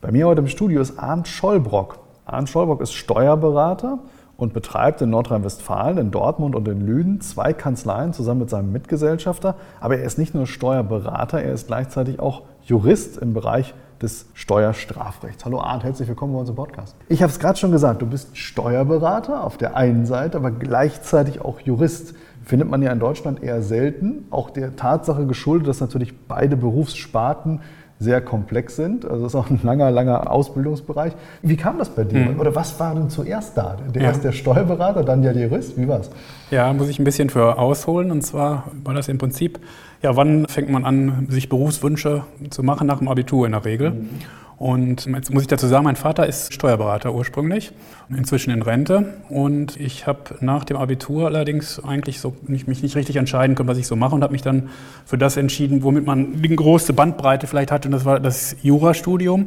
Bei mir heute im Studio ist Arndt Schollbrock. Arndt Schollbrock ist Steuerberater und betreibt in Nordrhein-Westfalen, in Dortmund und in Lünen zwei Kanzleien zusammen mit seinem Mitgesellschafter. Aber er ist nicht nur Steuerberater, er ist gleichzeitig auch Jurist im Bereich des Steuerstrafrechts. Hallo Arndt, herzlich willkommen bei unserem Podcast. Ich habe es gerade schon gesagt, du bist Steuerberater auf der einen Seite, aber gleichzeitig auch Jurist. Findet man ja in Deutschland eher selten, auch der Tatsache geschuldet, dass natürlich beide Berufssparten sehr komplex sind. Also das ist auch ein langer, langer Ausbildungsbereich. Wie kam das bei dir? Mhm. Oder was war denn zuerst da? Der ja. erst der Steuerberater, dann der Jurist? Wie war es? Ja, muss ich ein bisschen für ausholen. Und zwar war das im Prinzip, ja, wann fängt man an, sich Berufswünsche zu machen nach dem Abitur in der Regel? Mhm. Und jetzt muss ich dazu sagen, mein Vater ist Steuerberater ursprünglich, inzwischen in Rente. Und ich habe nach dem Abitur allerdings eigentlich so nicht, mich nicht richtig entscheiden können, was ich so mache und habe mich dann für das entschieden, womit man die große Bandbreite vielleicht hatte. Und das war das Jurastudium.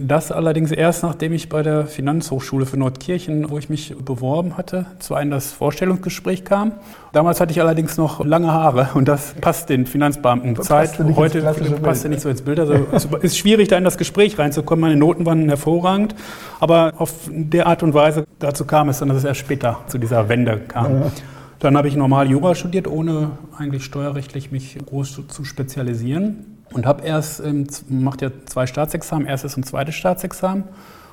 Das allerdings erst, nachdem ich bei der Finanzhochschule für Nordkirchen, wo ich mich beworben hatte, zu einem das Vorstellungsgespräch kam. Damals hatte ich allerdings noch lange Haare und das passt den Finanzbeamten Zeit. Heute passt ja nicht so ins Bild. Also es ist schwierig, da in das Gespräch reinzukommen. Meine Noten waren hervorragend, aber auf der Art und Weise dazu kam es dann, dass es erst später zu dieser Wende kam. Ja. Dann habe ich normal Jura studiert, ohne eigentlich steuerrechtlich mich groß zu spezialisieren und habe erst, ähm, macht ja zwei Staatsexamen, erstes und zweites Staatsexamen.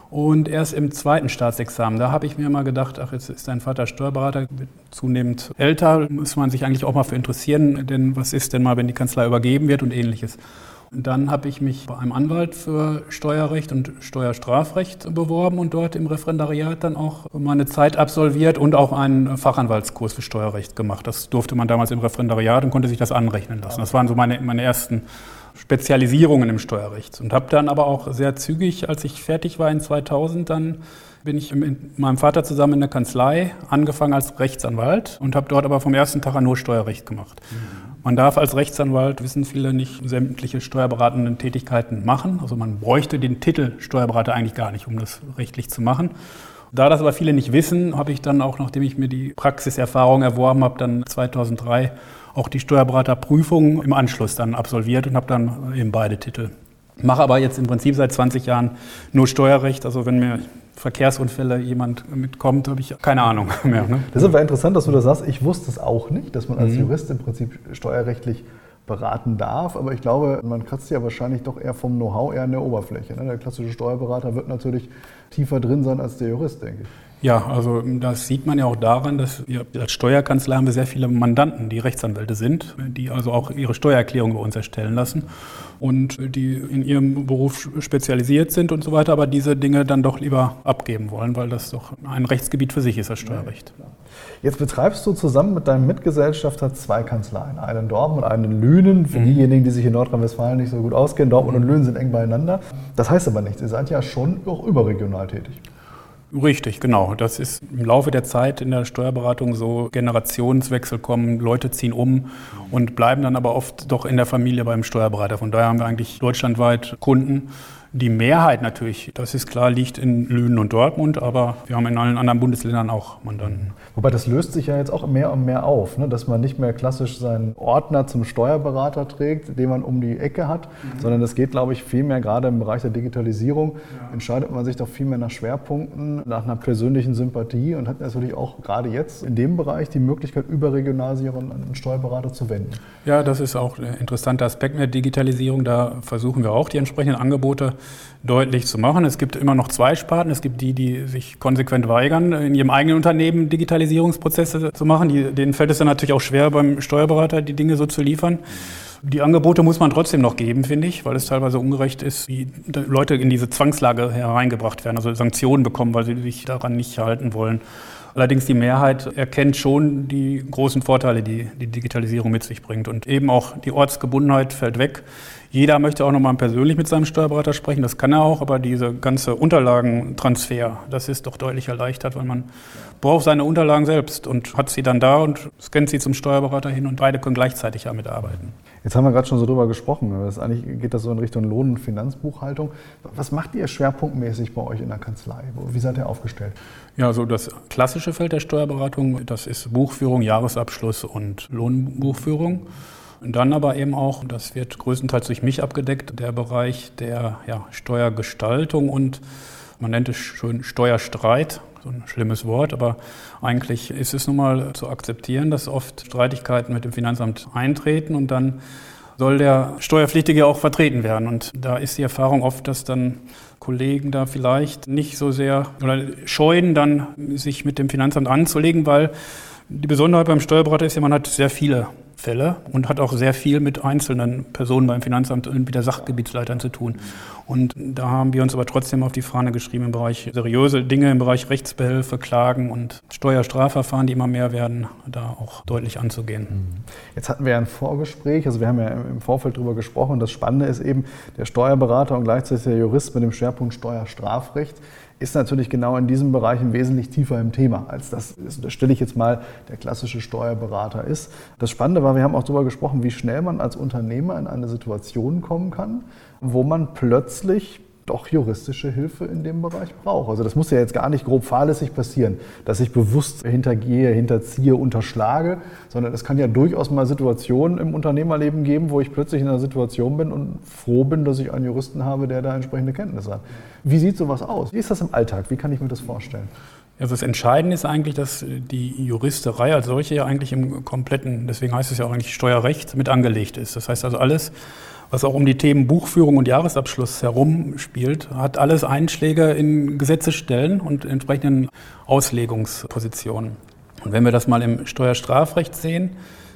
Und erst im zweiten Staatsexamen, da habe ich mir mal gedacht, ach, jetzt ist dein Vater Steuerberater, zunehmend älter, muss man sich eigentlich auch mal für interessieren, denn was ist denn mal, wenn die Kanzlei übergeben wird und ähnliches. Und dann habe ich mich bei einem Anwalt für Steuerrecht und Steuerstrafrecht beworben und dort im Referendariat dann auch meine Zeit absolviert und auch einen Fachanwaltskurs für Steuerrecht gemacht. Das durfte man damals im Referendariat und konnte sich das anrechnen lassen. Das waren so meine, meine ersten Spezialisierungen im Steuerrecht und habe dann aber auch sehr zügig, als ich fertig war in 2000, dann bin ich mit meinem Vater zusammen in der Kanzlei angefangen als Rechtsanwalt und habe dort aber vom ersten Tag an nur Steuerrecht gemacht. Mhm. Man darf als Rechtsanwalt, wissen viele nicht, sämtliche steuerberatenden Tätigkeiten machen. Also man bräuchte den Titel Steuerberater eigentlich gar nicht, um das rechtlich zu machen. Da das aber viele nicht wissen, habe ich dann auch, nachdem ich mir die Praxiserfahrung erworben habe, dann 2003 auch die Steuerberaterprüfung im Anschluss dann absolviert und habe dann eben beide Titel. Mache aber jetzt im Prinzip seit 20 Jahren nur Steuerrecht. Also wenn mir Verkehrsunfälle jemand mitkommt, habe ich keine Ahnung mehr. Ne? Das ist aber interessant, dass du das sagst. Ich wusste es auch nicht, dass man als mhm. Jurist im Prinzip steuerrechtlich beraten darf. Aber ich glaube, man kratzt ja wahrscheinlich doch eher vom Know-how eher an der Oberfläche. Ne? Der klassische Steuerberater wird natürlich tiefer drin sein als der Jurist, denke ich. Ja, also das sieht man ja auch daran, dass wir als Steuerkanzlei haben wir sehr viele Mandanten, die Rechtsanwälte sind, die also auch ihre Steuererklärung bei uns erstellen lassen und die in ihrem Beruf spezialisiert sind und so weiter, aber diese Dinge dann doch lieber abgeben wollen, weil das doch ein Rechtsgebiet für sich ist, das Steuerrecht. Jetzt betreibst du zusammen mit deinem Mitgesellschafter zwei Kanzleien, einen in Dortmund und einen in Lünen. Für mhm. diejenigen, die sich in Nordrhein-Westfalen nicht so gut auskennen, Dortmund und Lünen sind eng beieinander. Das heißt aber nichts, ihr seid ja schon auch überregional tätig. Richtig, genau. Das ist im Laufe der Zeit in der Steuerberatung so Generationswechsel kommen, Leute ziehen um und bleiben dann aber oft doch in der Familie beim Steuerberater. Von daher haben wir eigentlich deutschlandweit Kunden, die Mehrheit natürlich, das ist klar, liegt in Lünen und Dortmund, aber wir haben in allen anderen Bundesländern auch Mandanten. Wobei das löst sich ja jetzt auch mehr und mehr auf, ne? dass man nicht mehr klassisch seinen Ordner zum Steuerberater trägt, den man um die Ecke hat, mhm. sondern es geht, glaube ich, viel mehr gerade im Bereich der Digitalisierung, ja. entscheidet man sich doch viel mehr nach Schwerpunkten, nach einer persönlichen Sympathie und hat natürlich auch gerade jetzt in dem Bereich die Möglichkeit, überregional sich an einen Steuerberater zu wenden. Ja, das ist auch ein interessanter Aspekt der Digitalisierung. Da versuchen wir auch die entsprechenden Angebote deutlich zu machen. Es gibt immer noch zwei Sparten. Es gibt die, die sich konsequent weigern, in ihrem eigenen Unternehmen Digitalisierungsprozesse zu machen. Die, denen fällt es dann natürlich auch schwer, beim Steuerberater die Dinge so zu liefern. Die Angebote muss man trotzdem noch geben, finde ich, weil es teilweise ungerecht ist, wie Leute in diese Zwangslage hereingebracht werden, also Sanktionen bekommen, weil sie sich daran nicht halten wollen. Allerdings die Mehrheit erkennt schon die großen Vorteile, die die Digitalisierung mit sich bringt. Und eben auch die Ortsgebundenheit fällt weg. Jeder möchte auch nochmal persönlich mit seinem Steuerberater sprechen, das kann er auch, aber diese ganze Unterlagentransfer, das ist doch deutlich erleichtert, weil man braucht seine Unterlagen selbst und hat sie dann da und scannt sie zum Steuerberater hin und beide können gleichzeitig damit arbeiten. Jetzt haben wir gerade schon so drüber gesprochen. Das eigentlich geht das so in Richtung Lohn- und Finanzbuchhaltung. Was macht ihr schwerpunktmäßig bei euch in der Kanzlei? Wie seid ihr aufgestellt? Ja, so das klassische Feld der Steuerberatung, das ist Buchführung, Jahresabschluss und Lohnbuchführung. Und dann aber eben auch, das wird größtenteils durch mich abgedeckt, der Bereich der ja, Steuergestaltung und man nennt es schön Steuerstreit, so ein schlimmes Wort, aber eigentlich ist es nun mal zu akzeptieren, dass oft Streitigkeiten mit dem Finanzamt eintreten und dann soll der Steuerpflichtige auch vertreten werden. Und da ist die Erfahrung oft, dass dann Kollegen da vielleicht nicht so sehr oder scheuen, dann sich mit dem Finanzamt anzulegen, weil die Besonderheit beim Steuerberater ist ja, man hat sehr viele Fälle und hat auch sehr viel mit einzelnen Personen beim Finanzamt und mit der Sachgebietsleitern zu tun. Und da haben wir uns aber trotzdem auf die Fahne geschrieben im Bereich seriöse Dinge, im Bereich Rechtsbehelfe, Klagen und Steuerstrafverfahren, die immer mehr werden, da auch deutlich anzugehen. Mhm. Jetzt hatten wir ja ein Vorgespräch, also wir haben ja im Vorfeld darüber gesprochen. Das Spannende ist eben, der Steuerberater und gleichzeitig der Jurist mit dem Schwerpunkt Steuerstrafrecht ist natürlich genau in diesem Bereich wesentlich tiefer im Thema, als das, das stelle ich jetzt mal, der klassische Steuerberater ist. Das Spannende war, wir haben auch darüber gesprochen, wie schnell man als Unternehmer in eine Situation kommen kann, wo man plötzlich doch juristische Hilfe in dem Bereich braucht. Also das muss ja jetzt gar nicht grob fahrlässig passieren, dass ich bewusst hintergehe, hinterziehe, unterschlage, sondern es kann ja durchaus mal Situationen im Unternehmerleben geben, wo ich plötzlich in einer Situation bin und froh bin, dass ich einen Juristen habe, der da entsprechende Kenntnisse hat. Wie sieht sowas aus? Wie ist das im Alltag? Wie kann ich mir das vorstellen? Also das Entscheidende ist eigentlich, dass die Juristerei als solche ja eigentlich im kompletten, deswegen heißt es ja auch eigentlich Steuerrecht, mit angelegt ist. Das heißt also alles, was auch um die Themen Buchführung und Jahresabschluss herum spielt, hat alles Einschläge in Gesetzesstellen und entsprechenden Auslegungspositionen. Und wenn wir das mal im Steuerstrafrecht sehen,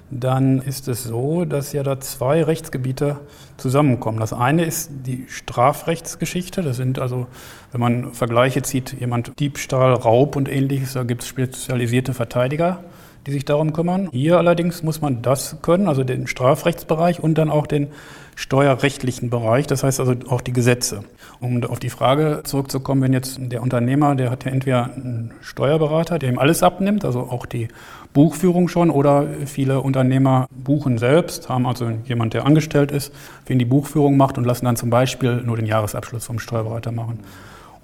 dann ist es so, dass ja da zwei Rechtsgebiete zusammenkommen. Das eine ist die Strafrechtsgeschichte. Das sind also, wenn man Vergleiche zieht, jemand Diebstahl, Raub und ähnliches, da gibt es spezialisierte Verteidiger, die sich darum kümmern. Hier allerdings muss man das können, also den Strafrechtsbereich und dann auch den steuerrechtlichen Bereich, das heißt also auch die Gesetze. Um auf die Frage zurückzukommen, wenn jetzt der Unternehmer, der hat ja entweder einen Steuerberater, der ihm alles abnimmt, also auch die Buchführung schon, oder viele Unternehmer buchen selbst, haben also jemand, der angestellt ist, für ihn die Buchführung macht und lassen dann zum Beispiel nur den Jahresabschluss vom Steuerberater machen.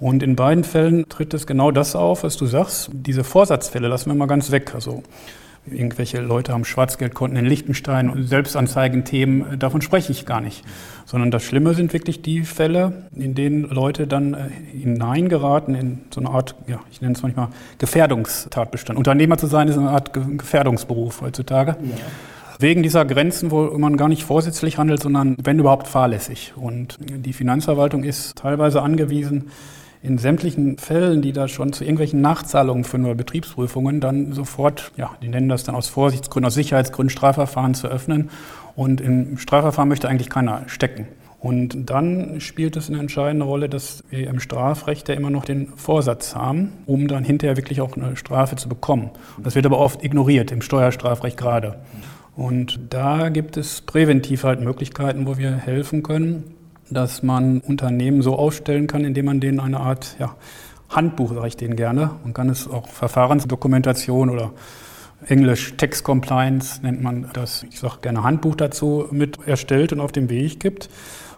Und in beiden Fällen tritt es genau das auf, was du sagst. Diese Vorsatzfälle lassen wir mal ganz weg. Also irgendwelche Leute haben Schwarzgeldkonten in Liechtenstein und Selbstanzeigenthemen, davon spreche ich gar nicht. Sondern das Schlimme sind wirklich die Fälle, in denen Leute dann äh, hineingeraten in so eine Art, ja, ich nenne es manchmal Gefährdungstatbestand. Unternehmer zu sein ist eine Art Gefährdungsberuf heutzutage. Ja. Wegen dieser Grenzen, wo man gar nicht vorsätzlich handelt, sondern wenn überhaupt fahrlässig. Und die Finanzverwaltung ist teilweise angewiesen, in sämtlichen Fällen, die da schon zu irgendwelchen Nachzahlungen für neue Betriebsprüfungen dann sofort, ja, die nennen das dann aus Vorsichtsgründen, aus Sicherheitsgründen Strafverfahren zu öffnen. Und im Strafverfahren möchte eigentlich keiner stecken. Und dann spielt es eine entscheidende Rolle, dass wir im Strafrecht ja immer noch den Vorsatz haben, um dann hinterher wirklich auch eine Strafe zu bekommen. Das wird aber oft ignoriert, im Steuerstrafrecht gerade. Und da gibt es präventiv halt Möglichkeiten, wo wir helfen können, dass man Unternehmen so aufstellen kann, indem man denen eine Art ja, Handbuch, sage ich denen gerne. Man kann es auch Verfahrensdokumentation oder Englisch Text Compliance nennt man das, ich sage gerne Handbuch dazu, mit erstellt und auf den Weg gibt,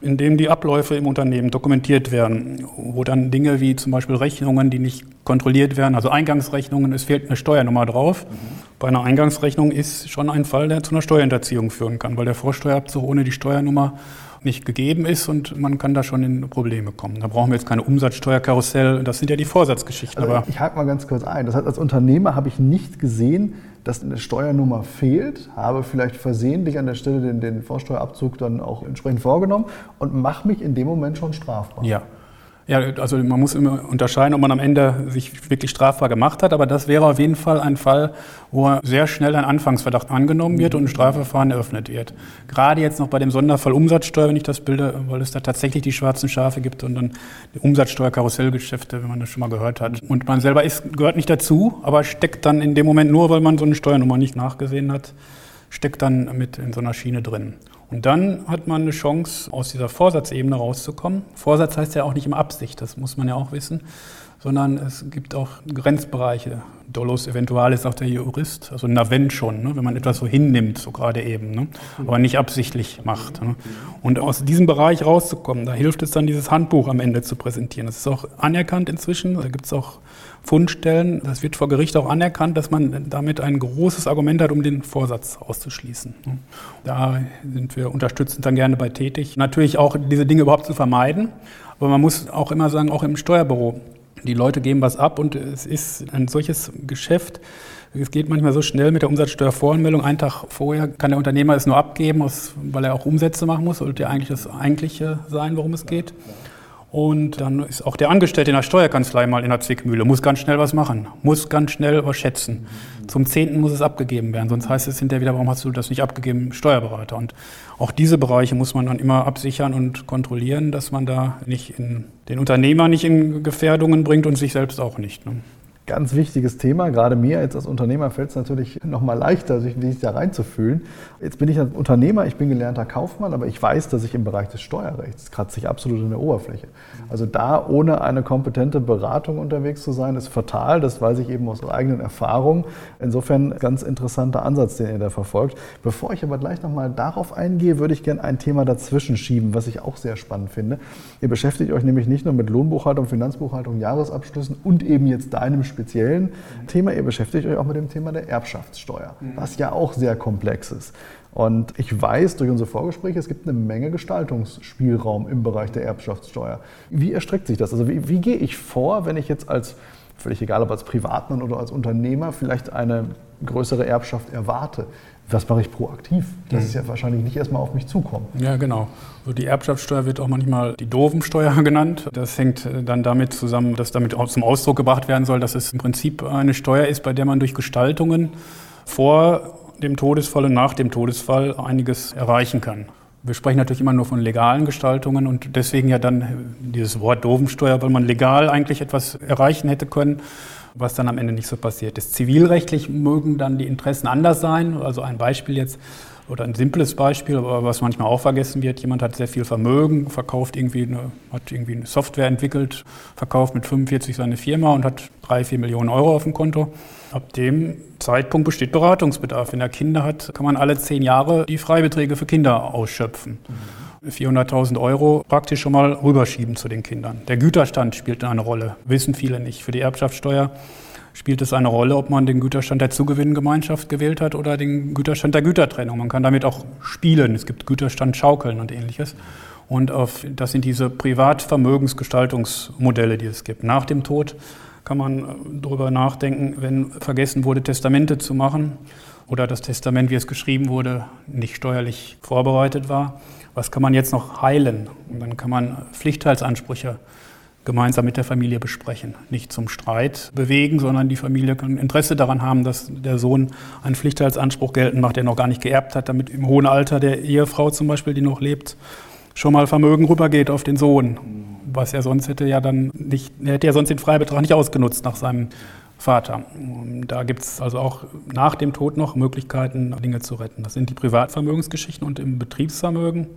in dem die Abläufe im Unternehmen dokumentiert werden, wo dann Dinge wie zum Beispiel Rechnungen, die nicht kontrolliert werden, also Eingangsrechnungen, es fehlt eine Steuernummer drauf. Mhm. Bei einer Eingangsrechnung ist schon ein Fall, der zu einer Steuerhinterziehung führen kann, weil der Vorsteuerabzug ohne die Steuernummer nicht gegeben ist und man kann da schon in Probleme kommen. Da brauchen wir jetzt keine Umsatzsteuerkarussell, das sind ja die Vorsatzgeschichten. Also ich hake mal ganz kurz ein. Das heißt, als Unternehmer habe ich nicht gesehen, dass eine Steuernummer fehlt, habe vielleicht versehentlich an der Stelle den, den Vorsteuerabzug dann auch entsprechend vorgenommen und mache mich in dem Moment schon strafbar. Ja. Ja, also man muss immer unterscheiden, ob man am Ende sich wirklich strafbar gemacht hat, aber das wäre auf jeden Fall ein Fall, wo sehr schnell ein Anfangsverdacht angenommen wird und ein Strafverfahren eröffnet wird. Gerade jetzt noch bei dem Sonderfall Umsatzsteuer, wenn ich das bilde, weil es da tatsächlich die schwarzen Schafe gibt und dann Umsatzsteuer-Karussellgeschäfte, wenn man das schon mal gehört hat. Und man selber ist, gehört nicht dazu, aber steckt dann in dem Moment nur, weil man so eine Steuernummer nicht nachgesehen hat, steckt dann mit in so einer Schiene drin. Und dann hat man eine Chance, aus dieser Vorsatzebene rauszukommen. Vorsatz heißt ja auch nicht immer Absicht, das muss man ja auch wissen, sondern es gibt auch Grenzbereiche. Dolus eventualis, sagt der Jurist, also na wenn schon, ne, wenn man etwas so hinnimmt, so gerade eben, ne, aber nicht absichtlich macht. Ne. Und aus diesem Bereich rauszukommen, da hilft es dann, dieses Handbuch am Ende zu präsentieren. Das ist auch anerkannt inzwischen, da gibt es auch Fundstellen, das wird vor Gericht auch anerkannt, dass man damit ein großes Argument hat, um den Vorsatz auszuschließen. Da sind wir unterstützend dann gerne bei tätig. Natürlich auch diese Dinge überhaupt zu vermeiden, aber man muss auch immer sagen, auch im Steuerbüro, die Leute geben was ab und es ist ein solches Geschäft. Es geht manchmal so schnell mit der Umsatzsteuervoranmeldung. Einen Tag vorher kann der Unternehmer es nur abgeben, weil er auch Umsätze machen muss. Sollte ja eigentlich das Eigentliche sein, worum es geht. Und dann ist auch der Angestellte in der Steuerkanzlei mal in der Zwickmühle, muss ganz schnell was machen, muss ganz schnell was schätzen. Zum Zehnten muss es abgegeben werden, sonst heißt es hinterher wieder, warum hast du das nicht abgegeben, Steuerberater. Und auch diese Bereiche muss man dann immer absichern und kontrollieren, dass man da nicht in, den Unternehmer nicht in Gefährdungen bringt und sich selbst auch nicht. Ne? Ganz wichtiges Thema. Gerade mir jetzt als Unternehmer fällt es natürlich noch mal leichter, sich da reinzufühlen. Jetzt bin ich ein Unternehmer, ich bin gelernter Kaufmann, aber ich weiß, dass ich im Bereich des Steuerrechts kratze ich absolut in der Oberfläche. Also da ohne eine kompetente Beratung unterwegs zu sein, ist fatal. Das weiß ich eben aus eigenen Erfahrungen. Insofern ganz interessanter Ansatz, den ihr da verfolgt. Bevor ich aber gleich noch mal darauf eingehe, würde ich gerne ein Thema dazwischen schieben, was ich auch sehr spannend finde. Ihr beschäftigt euch nämlich nicht nur mit Lohnbuchhaltung, Finanzbuchhaltung, Jahresabschlüssen und eben jetzt deinem speziellen Thema. Ihr beschäftigt euch auch mit dem Thema der Erbschaftssteuer, mhm. was ja auch sehr komplex ist. Und ich weiß durch unsere Vorgespräche, es gibt eine Menge Gestaltungsspielraum im Bereich der Erbschaftssteuer. Wie erstreckt sich das? Also wie, wie gehe ich vor, wenn ich jetzt als, völlig egal ob als Privatmann oder als Unternehmer, vielleicht eine größere Erbschaft erwarte? Was mache ich proaktiv? Das mhm. ist ja wahrscheinlich nicht erstmal auf mich zukommen. Ja, genau. So die Erbschaftssteuer wird auch manchmal die Dovensteuer genannt. Das hängt äh, dann damit zusammen, dass damit auch zum Ausdruck gebracht werden soll, dass es im Prinzip eine Steuer ist, bei der man durch Gestaltungen vor dem Todesfall und nach dem Todesfall einiges erreichen kann. Wir sprechen natürlich immer nur von legalen Gestaltungen und deswegen ja dann dieses Wort Dovensteuer, weil man legal eigentlich etwas erreichen hätte können was dann am Ende nicht so passiert ist. Zivilrechtlich mögen dann die Interessen anders sein. Also ein Beispiel jetzt oder ein simples Beispiel, aber was manchmal auch vergessen wird, jemand hat sehr viel Vermögen, verkauft irgendwie eine, hat irgendwie eine Software entwickelt, verkauft mit 45 seine Firma und hat drei, vier Millionen Euro auf dem Konto. Ab dem Zeitpunkt besteht Beratungsbedarf. Wenn er Kinder hat, kann man alle zehn Jahre die Freibeträge für Kinder ausschöpfen. Mhm. 400.000 Euro praktisch schon mal rüberschieben zu den Kindern. Der Güterstand spielt eine Rolle, wissen viele nicht. Für die Erbschaftssteuer spielt es eine Rolle, ob man den Güterstand der Zugewinngemeinschaft gewählt hat oder den Güterstand der Gütertrennung. Man kann damit auch spielen. Es gibt Güterstand Schaukeln und ähnliches. Und auf, das sind diese Privatvermögensgestaltungsmodelle, die es gibt. Nach dem Tod kann man darüber nachdenken, wenn vergessen wurde, Testamente zu machen oder das Testament, wie es geschrieben wurde, nicht steuerlich vorbereitet war was kann man jetzt noch heilen? Und dann kann man Pflichtteilsansprüche gemeinsam mit der Familie besprechen. Nicht zum Streit bewegen, sondern die Familie kann Interesse daran haben, dass der Sohn einen Pflichtteilsanspruch geltend macht, der noch gar nicht geerbt hat, damit im hohen Alter der Ehefrau zum Beispiel, die noch lebt, schon mal Vermögen rübergeht auf den Sohn. Was er sonst hätte ja dann nicht, er hätte ja sonst den Freibetrag nicht ausgenutzt nach seinem Vater. Da gibt es also auch nach dem Tod noch Möglichkeiten, Dinge zu retten. Das sind die Privatvermögensgeschichten und im Betriebsvermögen.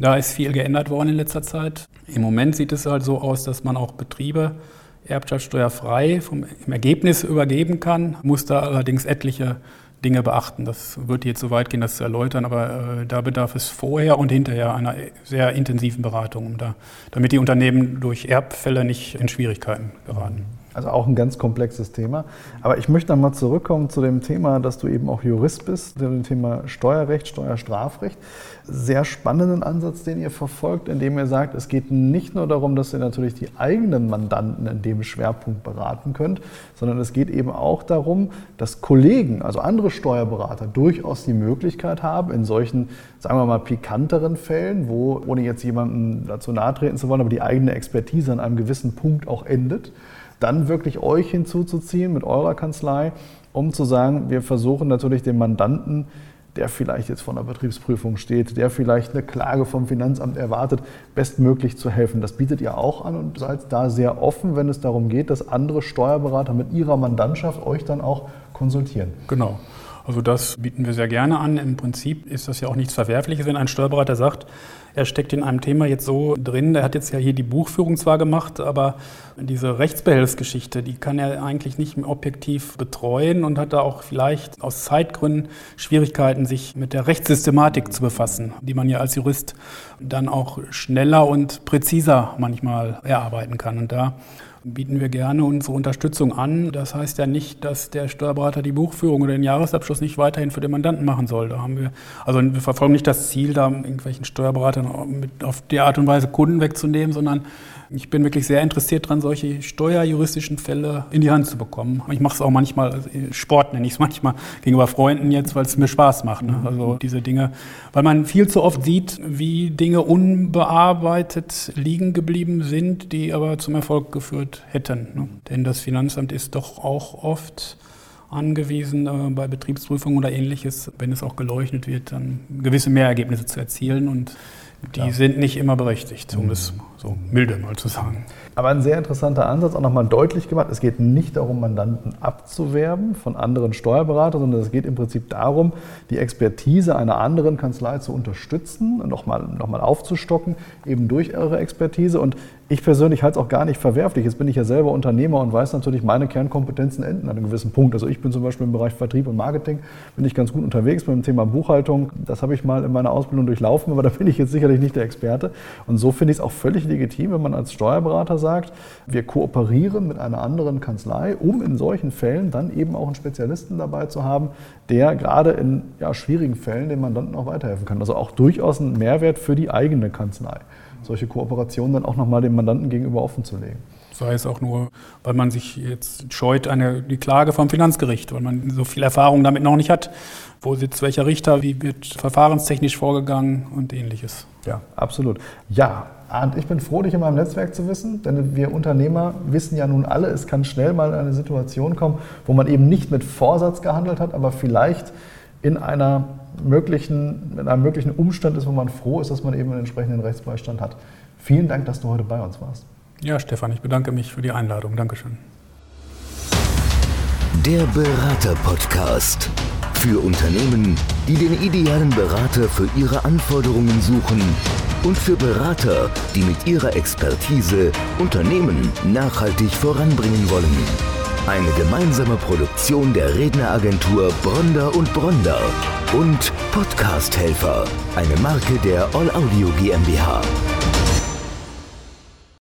Da ist viel geändert worden in letzter Zeit. Im Moment sieht es halt so aus, dass man auch Betriebe erbschaftssteuerfrei vom, im Ergebnis übergeben kann, muss da allerdings etliche Dinge beachten. Das wird jetzt so weit gehen, das zu erläutern, aber äh, da bedarf es vorher und hinterher einer sehr intensiven Beratung, um da, damit die Unternehmen durch Erbfälle nicht in Schwierigkeiten geraten. Also auch ein ganz komplexes Thema. Aber ich möchte nochmal zurückkommen zu dem Thema, dass du eben auch Jurist bist, zu dem Thema Steuerrecht, Steuerstrafrecht. Sehr spannenden Ansatz, den ihr verfolgt, indem ihr sagt, es geht nicht nur darum, dass ihr natürlich die eigenen Mandanten in dem Schwerpunkt beraten könnt, sondern es geht eben auch darum, dass Kollegen, also andere Steuerberater, durchaus die Möglichkeit haben, in solchen, sagen wir mal, pikanteren Fällen, wo, ohne jetzt jemandem dazu nahe treten zu wollen, aber die eigene Expertise an einem gewissen Punkt auch endet, dann wirklich euch hinzuzuziehen mit eurer Kanzlei, um zu sagen, wir versuchen natürlich den Mandanten, der vielleicht jetzt vor einer Betriebsprüfung steht, der vielleicht eine Klage vom Finanzamt erwartet, bestmöglich zu helfen. Das bietet ihr auch an und seid da sehr offen, wenn es darum geht, dass andere Steuerberater mit ihrer Mandantschaft euch dann auch konsultieren. Genau. Also das bieten wir sehr gerne an. Im Prinzip ist das ja auch nichts Verwerfliches, wenn ein Steuerberater sagt, er steckt in einem Thema jetzt so drin, er hat jetzt ja hier die Buchführung zwar gemacht, aber diese Rechtsbehelfsgeschichte, die kann er eigentlich nicht objektiv betreuen und hat da auch vielleicht aus Zeitgründen Schwierigkeiten, sich mit der Rechtssystematik zu befassen, die man ja als Jurist dann auch schneller und präziser manchmal erarbeiten kann. Und da bieten wir gerne unsere Unterstützung an. Das heißt ja nicht, dass der Steuerberater die Buchführung oder den Jahresabschluss nicht weiterhin für den Mandanten machen soll. Da haben wir, also wir verfolgen nicht das Ziel, da irgendwelchen Steuerberatern mit auf die Art und Weise Kunden wegzunehmen, sondern ich bin wirklich sehr interessiert daran, solche steuerjuristischen Fälle in die Hand zu bekommen. Ich mache es auch manchmal, also Sport nenne ich es manchmal, gegenüber Freunden jetzt, weil es mir Spaß macht. Ne? Also diese Dinge, weil man viel zu oft sieht, wie Dinge unbearbeitet liegen geblieben sind, die aber zum Erfolg geführt hätten. Ne? Denn das Finanzamt ist doch auch oft angewiesen, äh, bei Betriebsprüfungen oder ähnliches, wenn es auch geleuchtet wird, dann gewisse Mehrergebnisse zu erzielen. Und die ja. sind nicht immer berechtigt, um das so milde mal zu sagen. Aber ein sehr interessanter Ansatz, auch nochmal deutlich gemacht. Es geht nicht darum, Mandanten abzuwerben von anderen Steuerberatern, sondern es geht im Prinzip darum, die Expertise einer anderen Kanzlei zu unterstützen und nochmal noch mal aufzustocken, eben durch eure Expertise. Und ich persönlich halte es auch gar nicht verwerflich. Jetzt bin ich ja selber Unternehmer und weiß natürlich, meine Kernkompetenzen enden an einem gewissen Punkt. Also ich bin zum Beispiel im Bereich Vertrieb und Marketing, bin ich ganz gut unterwegs beim Thema Buchhaltung. Das habe ich mal in meiner Ausbildung durchlaufen, aber da bin ich jetzt sicherlich nicht der Experte. Und so finde ich es auch völlig legitim, wenn man als Steuerberater sagt, wir kooperieren mit einer anderen Kanzlei, um in solchen Fällen dann eben auch einen Spezialisten dabei zu haben, der gerade in ja, schwierigen Fällen dem Mandanten auch weiterhelfen kann. Also auch durchaus ein Mehrwert für die eigene Kanzlei solche Kooperationen dann auch nochmal dem Mandanten gegenüber offen zu legen. Sei es auch nur, weil man sich jetzt scheut, eine, die Klage vom Finanzgericht, weil man so viel Erfahrung damit noch nicht hat. Wo sitzt welcher Richter, wie wird verfahrenstechnisch vorgegangen und ähnliches. Ja, absolut. Ja, und ich bin froh, dich in meinem Netzwerk zu wissen, denn wir Unternehmer wissen ja nun alle, es kann schnell mal in eine Situation kommen, wo man eben nicht mit Vorsatz gehandelt hat, aber vielleicht in einer möglichen, in einem möglichen Umstand ist, wo man froh ist, dass man eben einen entsprechenden Rechtsbeistand hat. Vielen Dank, dass du heute bei uns warst. Ja, Stefan, ich bedanke mich für die Einladung. Dankeschön. Der Berater-Podcast. Für Unternehmen, die den idealen Berater für ihre Anforderungen suchen und für Berater, die mit ihrer Expertise Unternehmen nachhaltig voranbringen wollen. Eine gemeinsame Produktion der Redneragentur Bronder und Bronder und Podcast Helfer, eine Marke der All Audio GmbH.